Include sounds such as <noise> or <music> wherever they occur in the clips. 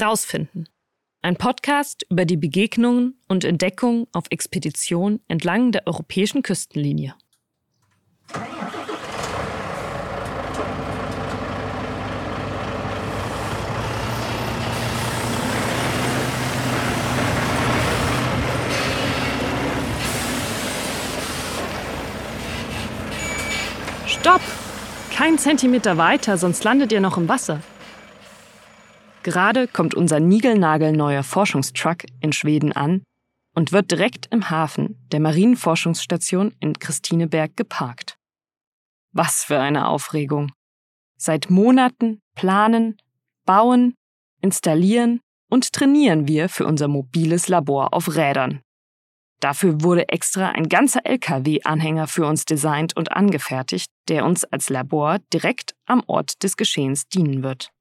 Rausfinden. Ein Podcast über die Begegnungen und Entdeckungen auf Expedition entlang der europäischen Küstenlinie. Stopp! Kein Zentimeter weiter, sonst landet ihr noch im Wasser. Gerade kommt unser niegelnagelneuer Forschungstruck in Schweden an und wird direkt im Hafen der Marienforschungsstation in Christineberg geparkt. Was für eine Aufregung! Seit Monaten planen, bauen, installieren und trainieren wir für unser mobiles Labor auf Rädern. Dafür wurde extra ein ganzer LKW-Anhänger für uns designt und angefertigt, der uns als Labor direkt am Ort des Geschehens dienen wird.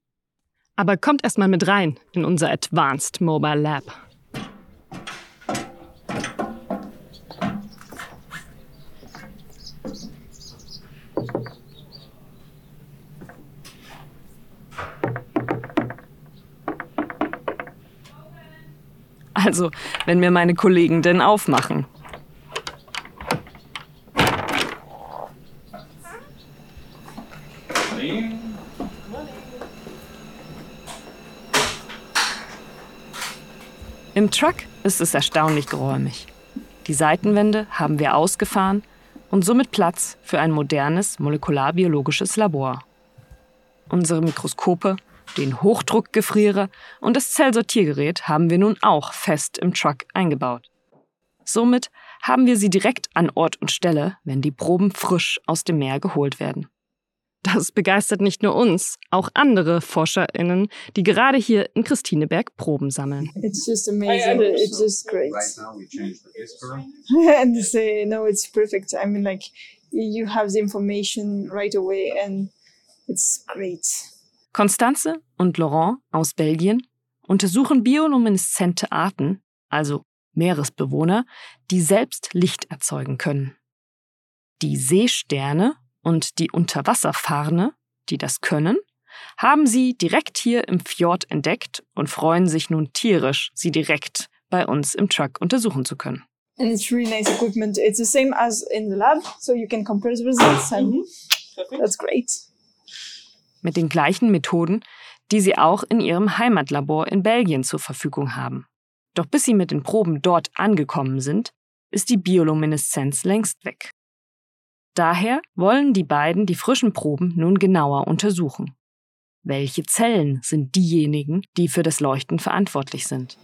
Aber kommt erstmal mit rein in unser Advanced Mobile Lab. Also, wenn mir meine Kollegen denn aufmachen. Truck ist es erstaunlich geräumig. Die Seitenwände haben wir ausgefahren und somit Platz für ein modernes molekularbiologisches Labor. Unsere Mikroskope den Hochdruckgefrierer und das Zellsortiergerät haben wir nun auch fest im Truck eingebaut. Somit haben wir sie direkt an Ort und Stelle, wenn die Proben frisch aus dem Meer geholt werden. Das begeistert nicht nur uns, auch andere ForscherInnen, die gerade hier in Christineberg Proben sammeln. It's just amazing. It's just great. Right now we changed the whisker. <laughs> and say, no, it's perfect. I mean, like, you have the information right away and it's great. Constanze und Laurent aus Belgien untersuchen biolumineszente Arten, also Meeresbewohner, die selbst Licht erzeugen können. Die Seesterne und die Unterwasserfarne, die das können, haben sie direkt hier im Fjord entdeckt und freuen sich nun tierisch, sie direkt bei uns im Truck untersuchen zu können. And it's really nice equipment. It's the same as in the lab, so you can compare the results and that's great. Mit den gleichen Methoden, die sie auch in ihrem Heimatlabor in Belgien zur Verfügung haben. Doch bis sie mit den Proben dort angekommen sind, ist die Biolumineszenz längst weg. Daher wollen die beiden die frischen Proben nun genauer untersuchen. Welche Zellen sind diejenigen, die für das Leuchten verantwortlich sind?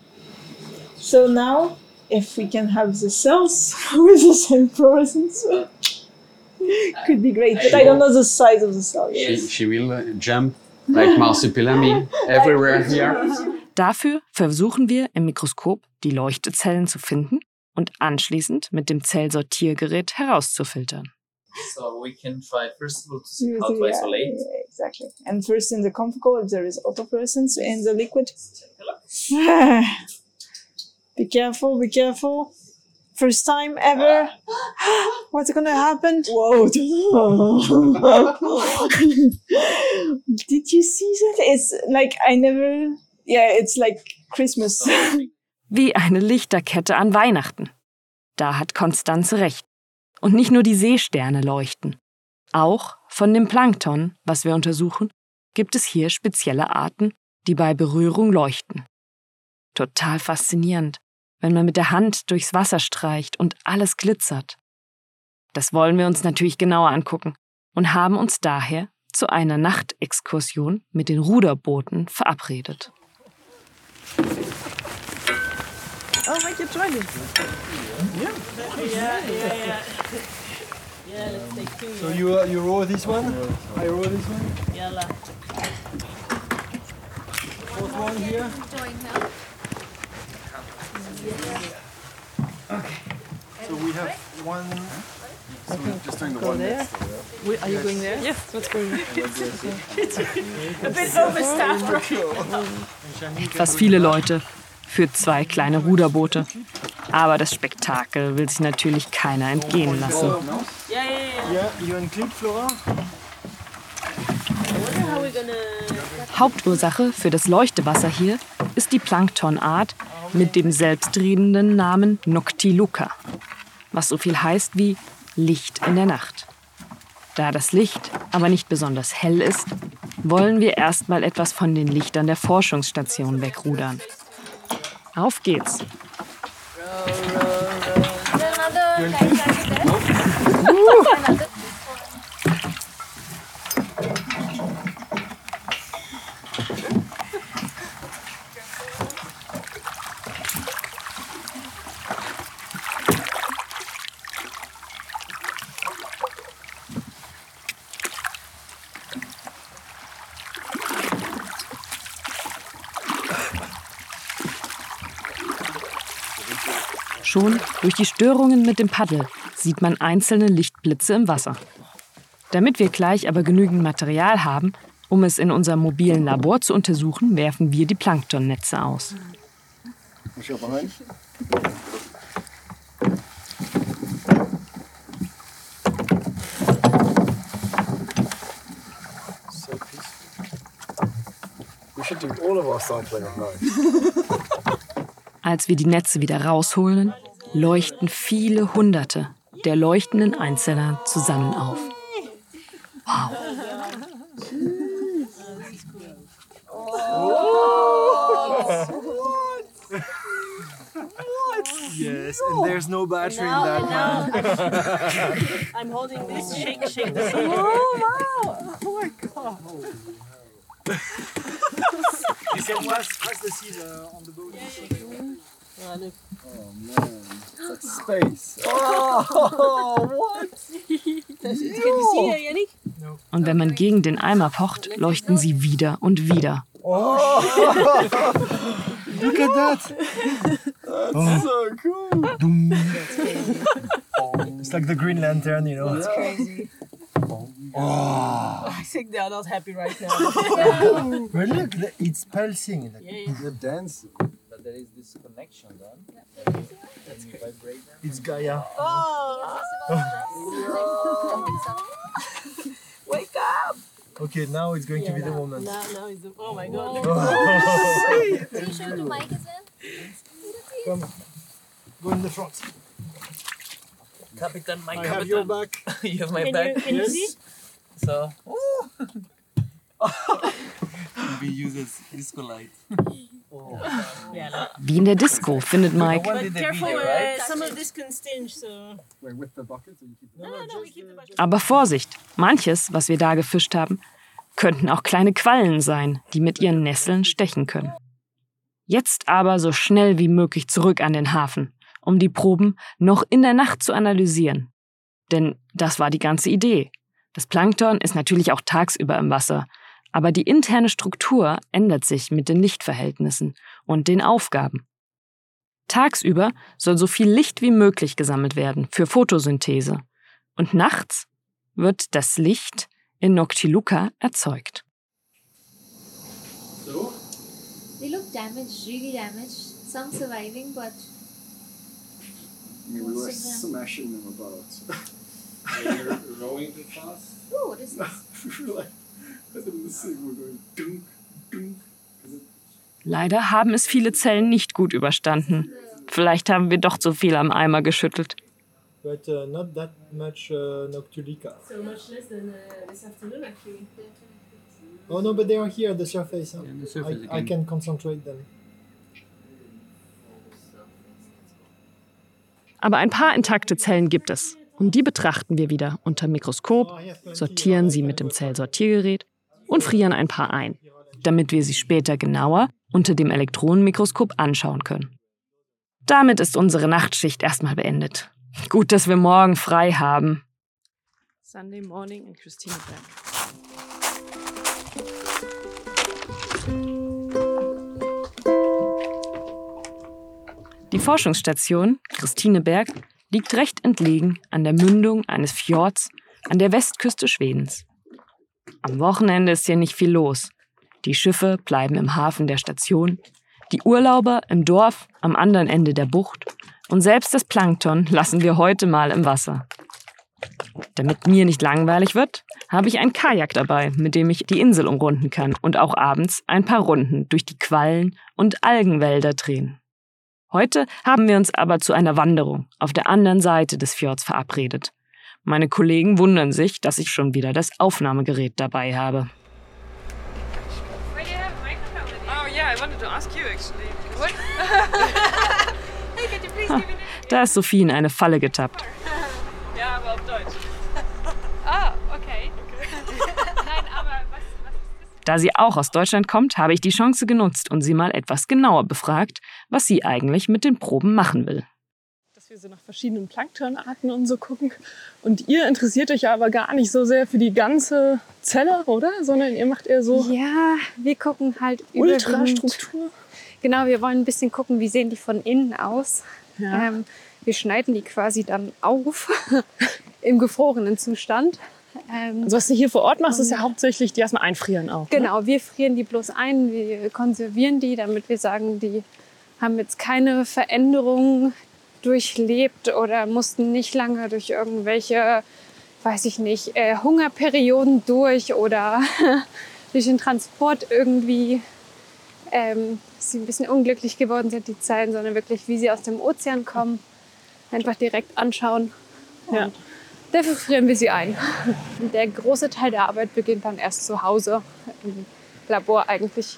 So now, if we can have the cells <laughs> with the same fluorescence, <laughs> could be great. But I don't know the size of the cell She, yet. she will uh, jump like marsupilami <laughs> everywhere here. Dafür versuchen wir im Mikroskop die Leuchtezellen zu finden und anschließend mit dem Zellsortiergerät herauszufiltern. So we can try first of all to see mm, how see, to yeah, isolate. yeah, exactly. And first in the confocal, if there is autofluorescence in the liquid. Take a look. <laughs> be careful, be careful. First time ever. <gasps> What's gonna happen? Whoa. <laughs> Did you see that? It's like I never. Yeah, it's like Christmas. Wie eine Lichterkette an Weihnachten. Da hat Konstanze recht. Und nicht nur die Seesterne leuchten. Auch von dem Plankton, was wir untersuchen, gibt es hier spezielle Arten, die bei Berührung leuchten. Total faszinierend, wenn man mit der Hand durchs Wasser streicht und alles glitzert. Das wollen wir uns natürlich genauer angucken und haben uns daher zu einer Nachtexkursion mit den Ruderbooten verabredet. Oh, make it try it. So you uh, you row this one? I row this one. Fourth one here. So we have one. Go there. We- Are you going there? Yes. What's going on? Etwas viele Leute für zwei kleine Ruderboote. Aber das Spektakel will sich natürlich keiner entgehen lassen. Hauptursache für das Leuchtewasser hier ist die Planktonart mit dem selbstredenden Namen Noctiluca, was so viel heißt wie Licht in der Nacht. Da das Licht aber nicht besonders hell ist, wollen wir erstmal etwas von den Lichtern der Forschungsstation wegrudern. Auf geht's! Schon durch die Störungen mit dem Paddel sieht man einzelne Lichtblitze im Wasser. Damit wir gleich aber genügend Material haben, um es in unserem mobilen Labor zu untersuchen, werfen wir die Planktonnetze aus. We should do all of our sampling at night. Als wir die Netze wieder rausholen, leuchten viele Hunderte der leuchtenden Einzeller zusammen auf. Wow. Yes, and there's no battery in that man. <laughs> I'm holding this. Shake, shake the <laughs> You can pass, pass the seed uh, on the boat. Oh, look. Space. Oh, what? Can you see her, Yannick? Und wenn man gegen den Eimer pocht, leuchten sie wieder und wieder. Oh, look at that. That's so cool. It's like the Green Lantern, you know. Crazy. Oh, I think they are not happy right now. but look, the- it's pulsing. Like, Yeah, yeah. The dance. But there is this connection then. That's vibrate. It's Gaia. oh, <laughs> wake up! Okay, now it's going to be the now, moment. Now, now is the, oh my god. Can <laughs> oh, you show the mic as well? Come, go in the front. Captain, my I have your back. <laughs> you have my Can back. you, can you Yes. see? So. we use this disco light. Wie in der Disco, findet Mike. Aber Vorsicht, manches, was wir da gefischt haben, könnten auch kleine Quallen sein, die mit ihren Nesseln stechen können. Jetzt aber so schnell wie möglich zurück an den Hafen, um die Proben noch in der Nacht zu analysieren. Denn das war die ganze Idee. Das Plankton ist natürlich auch tagsüber im Wasser, aber die interne Struktur ändert sich mit den Lichtverhältnissen und den Aufgaben. Tagsüber soll so viel Licht wie möglich gesammelt werden für Photosynthese und nachts wird das Licht in Noctiluca erzeugt. So. They look damaged, really damaged. Some surviving, but We were were Most of them. smashing them about. <laughs> <laughs> You're rowing too fast. oh, what is this? <laughs> Leider haben es viele Zellen nicht gut überstanden. Vielleicht haben wir doch zu viel am Eimer geschüttelt. But uh, not that much uh, Noctulica. So much less than uh, this afternoon, actually. Oh no, but they are here at the surface. huh? Yeah, the surface I, I again. can concentrate them. Aber ein paar intakte Zellen gibt es. Und die betrachten wir wieder unter Mikroskop, sortieren sie mit dem Zellsortiergerät und frieren ein paar ein, damit wir sie später genauer unter dem Elektronenmikroskop anschauen können. Damit ist unsere Nachtschicht erstmal beendet. Gut, dass wir morgen frei haben. Sunday morning in Christine Die Forschungsstation Christineberg liegt recht entlegen an der Mündung eines Fjords an der Westküste Schwedens. Am Wochenende ist hier nicht viel los. Die Schiffe bleiben im Hafen der Station, die Urlauber im Dorf am anderen Ende der Bucht und selbst das Plankton lassen wir heute mal im Wasser. Damit mir nicht langweilig wird, habe ich ein Kajak dabei, mit dem ich die Insel umrunden kann und auch abends ein paar Runden durch die Quallen und Algenwälder drehen. Heute haben wir uns aber zu einer Wanderung auf der anderen Seite des Fjords verabredet. Meine Kollegen wundern sich, dass ich schon wieder das Aufnahmegerät dabei habe. Oh <laughs> Da ist Sophie in eine Falle getappt. <laughs> Ja, aber auf Deutsch. <laughs> Ah, okay. Nein, aber was, was Da sie auch aus Deutschland kommt, habe ich die Chance genutzt und sie mal etwas genauer befragt, was sie eigentlich mit den Proben machen will. Wir so nach verschiedenen Planktonarten und so gucken. Und ihr interessiert euch aber gar nicht so sehr für die ganze Zelle, oder? Sondern ihr macht eher so Ja, wir gucken halt Ultrastruktur. Genau, wir wollen ein bisschen gucken, wie sehen die von innen aus. Ja. Ähm, wir schneiden die quasi dann auf <laughs> im gefrorenen Zustand. Ähm, Also was du hier vor Ort machst, ist ja hauptsächlich die erstmal einfrieren auch. Ne? genau, wir frieren die bloß ein, wir konservieren die, damit wir sagen, die haben jetzt keine Veränderungen durchlebt oder mussten nicht lange durch irgendwelche, weiß ich nicht, äh, Hungerperioden durch oder <laughs> durch den Transport irgendwie ähm, dass sie ein bisschen unglücklich geworden sind, die Zeilen, sondern wirklich, wie sie aus dem Ozean kommen, einfach direkt anschauen. Ja. Dafür frieren wir sie ein. <laughs> Der große Teil der Arbeit beginnt dann erst zu Hause, im Labor eigentlich.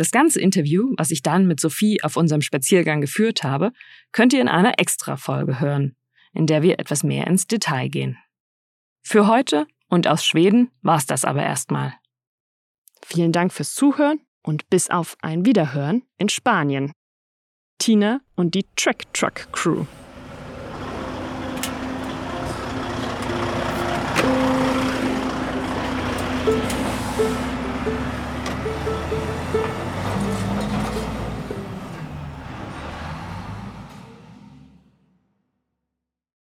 Das ganze Interview, was ich dann mit Sophie auf unserem Spaziergang geführt habe, könnt ihr in einer Extra-Folge hören, in der wir etwas mehr ins Detail gehen. Für heute und aus Schweden war's das aber erstmal. Vielen Dank fürs Zuhören und bis auf ein Wiederhören in Spanien. Tina und die Track Truck Crew.